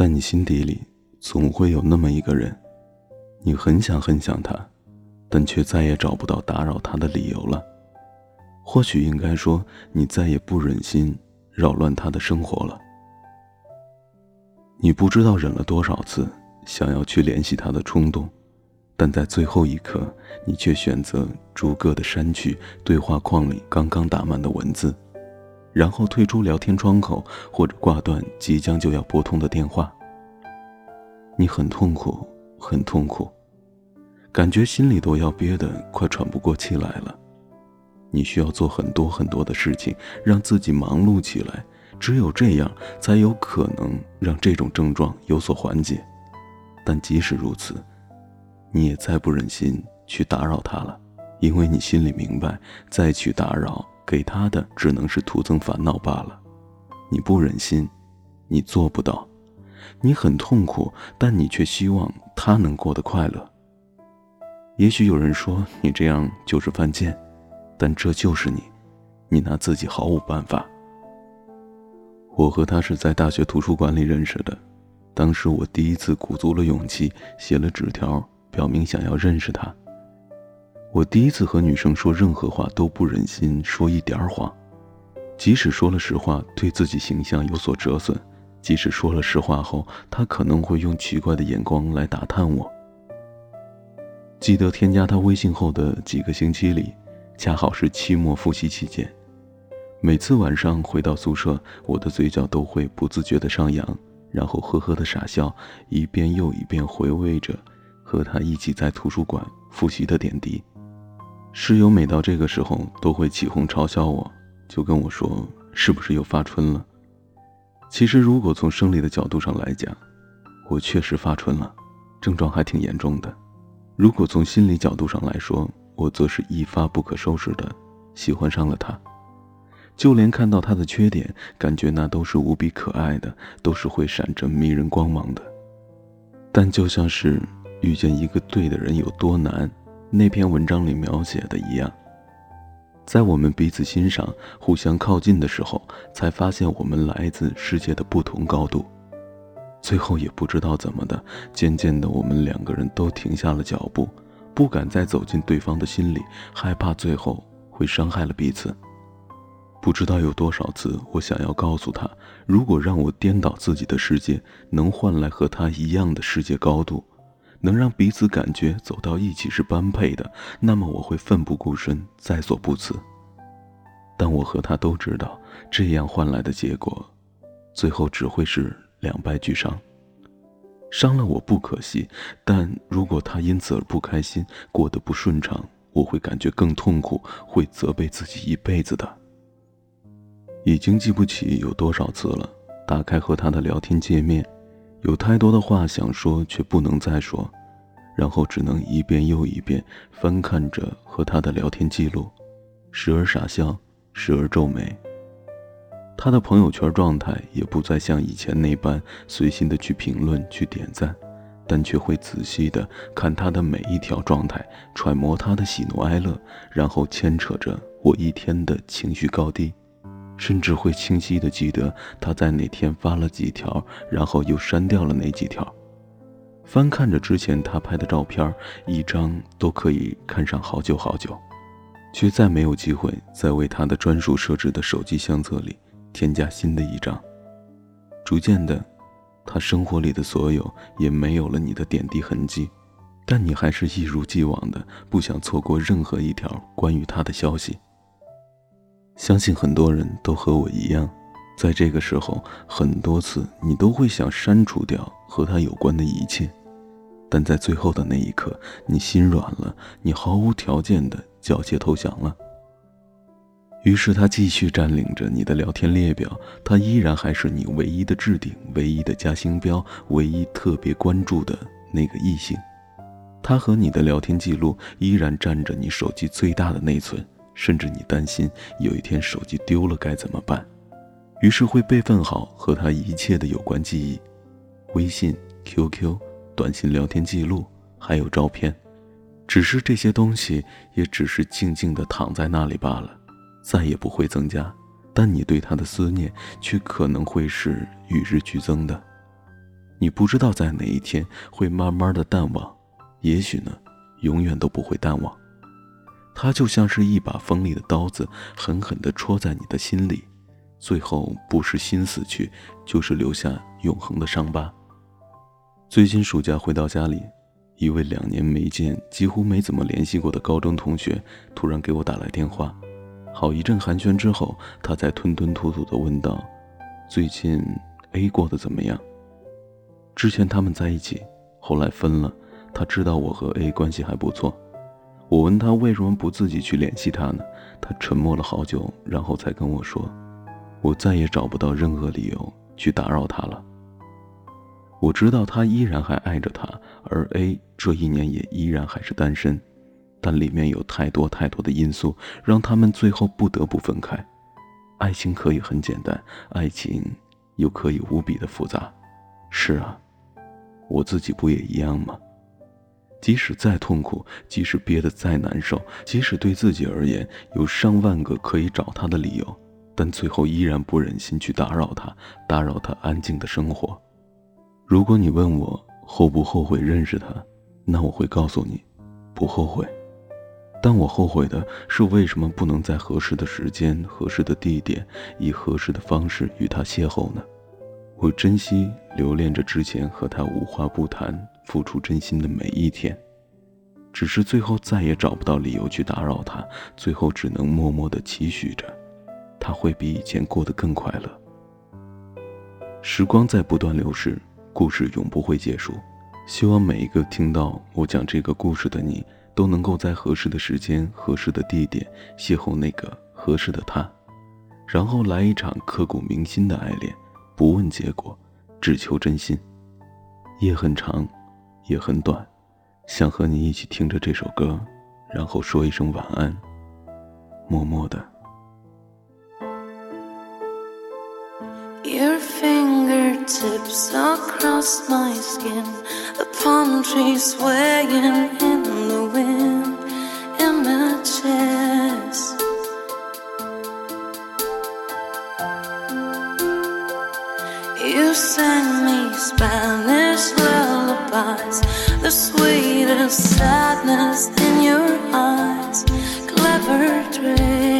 在你心底里，总会有那么一个人，你很想很想他，但却再也找不到打扰他的理由了。或许应该说，你再也不忍心扰乱他的生活了。你不知道忍了多少次想要去联系他的冲动，但在最后一刻，你却选择逐个的删去对话框里刚刚打满的文字。然后退出聊天窗口，或者挂断即将就要拨通的电话。你很痛苦，很痛苦，感觉心里都要憋得快喘不过气来了。你需要做很多很多的事情，让自己忙碌起来，只有这样才有可能让这种症状有所缓解。但即使如此，你也再不忍心去打扰他了，因为你心里明白，再去打扰。给他的只能是徒增烦恼罢了。你不忍心，你做不到，你很痛苦，但你却希望他能过得快乐。也许有人说你这样就是犯贱，但这就是你，你拿自己毫无办法。我和他是在大学图书馆里认识的，当时我第一次鼓足了勇气写了纸条，表明想要认识他。我第一次和女生说任何话都不忍心说一点儿谎，即使说了实话，对自己形象有所折损；即使说了实话后，她可能会用奇怪的眼光来打探我。记得添加她微信后的几个星期里，恰好是期末复习期间，每次晚上回到宿舍，我的嘴角都会不自觉地上扬，然后呵呵地傻笑，一遍又一遍回味着和她一起在图书馆复习的点滴。室友每到这个时候都会起哄嘲笑我，就跟我说：“是不是又发春了？”其实，如果从生理的角度上来讲，我确实发春了，症状还挺严重的。如果从心理角度上来说，我则是一发不可收拾的喜欢上了他，就连看到他的缺点，感觉那都是无比可爱的，都是会闪着迷人光芒的。但就像是遇见一个对的人有多难。那篇文章里描写的一样，在我们彼此欣赏、互相靠近的时候，才发现我们来自世界的不同高度。最后也不知道怎么的，渐渐的，我们两个人都停下了脚步，不敢再走进对方的心里，害怕最后会伤害了彼此。不知道有多少次，我想要告诉他，如果让我颠倒自己的世界，能换来和他一样的世界高度。能让彼此感觉走到一起是般配的，那么我会奋不顾身，在所不辞。但我和他都知道，这样换来的结果，最后只会是两败俱伤。伤了我不可惜，但如果他因此而不开心，过得不顺畅，我会感觉更痛苦，会责备自己一辈子的。已经记不起有多少次了，打开和他的聊天界面。有太多的话想说，却不能再说，然后只能一遍又一遍翻看着和他的聊天记录，时而傻笑，时而皱眉。他的朋友圈状态也不再像以前那般随心的去评论、去点赞，但却会仔细的看他的每一条状态，揣摩他的喜怒哀乐，然后牵扯着我一天的情绪高低。甚至会清晰的记得他在哪天发了几条，然后又删掉了哪几条。翻看着之前他拍的照片，一张都可以看上好久好久，却再没有机会再为他的专属设置的手机相册里添加新的一张。逐渐的，他生活里的所有也没有了你的点滴痕迹，但你还是一如既往的不想错过任何一条关于他的消息。相信很多人都和我一样，在这个时候，很多次你都会想删除掉和他有关的一切，但在最后的那一刻，你心软了，你毫无条件的缴械投降了。于是他继续占领着你的聊天列表，他依然还是你唯一的置顶、唯一的加星标、唯一特别关注的那个异性，他和你的聊天记录依然占着你手机最大的内存。甚至你担心有一天手机丢了该怎么办，于是会备份好和他一切的有关记忆，微信、QQ、短信聊天记录，还有照片。只是这些东西也只是静静的躺在那里罢了，再也不会增加。但你对他的思念却可能会是与日俱增的。你不知道在哪一天会慢慢的淡忘，也许呢，永远都不会淡忘。它就像是一把锋利的刀子，狠狠地戳在你的心里，最后不是心死去，就是留下永恒的伤疤。最近暑假回到家里，一位两年没见、几乎没怎么联系过的高中同学突然给我打来电话。好一阵寒暄之后，他才吞吞吐吐地问道：“最近 A 过得怎么样？”之前他们在一起，后来分了。他知道我和 A 关系还不错。我问他为什么不自己去联系他呢？他沉默了好久，然后才跟我说：“我再也找不到任何理由去打扰他了。”我知道他依然还爱着他，而 A 这一年也依然还是单身。但里面有太多太多的因素，让他们最后不得不分开。爱情可以很简单，爱情又可以无比的复杂。是啊。我自己不也一样吗？即使再痛苦，即使憋得再难受，即使对自己而言有上万个可以找他的理由，但最后依然不忍心去打扰他，打扰他安静的生活。如果你问我后不后悔认识他，那我会告诉你，不后悔。但我后悔的是，为什么不能在合适的时间、合适的地点，以合适的方式与他邂逅呢？我珍惜留恋着之前和他无话不谈、付出真心的每一天，只是最后再也找不到理由去打扰他，最后只能默默的期许着，他会比以前过得更快乐。时光在不断流逝，故事永不会结束。希望每一个听到我讲这个故事的你，都能够在合适的时间、合适的地点邂逅那个合适的他，然后来一场刻骨铭心的爱恋。不问结果，只求真心。夜很长，也很短，想和你一起听着这首歌，然后说一声晚安，默默的。You the sweetest sadness in your eyes. Clever trick.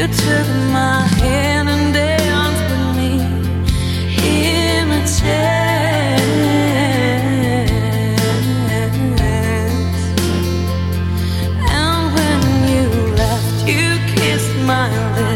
You took my hand and danced with me in. And when you left, you kissed my lips.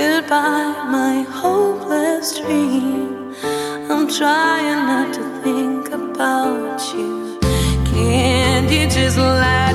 Goodbye, my hopeless dream. I'm trying not to think about you. Can't you just laugh?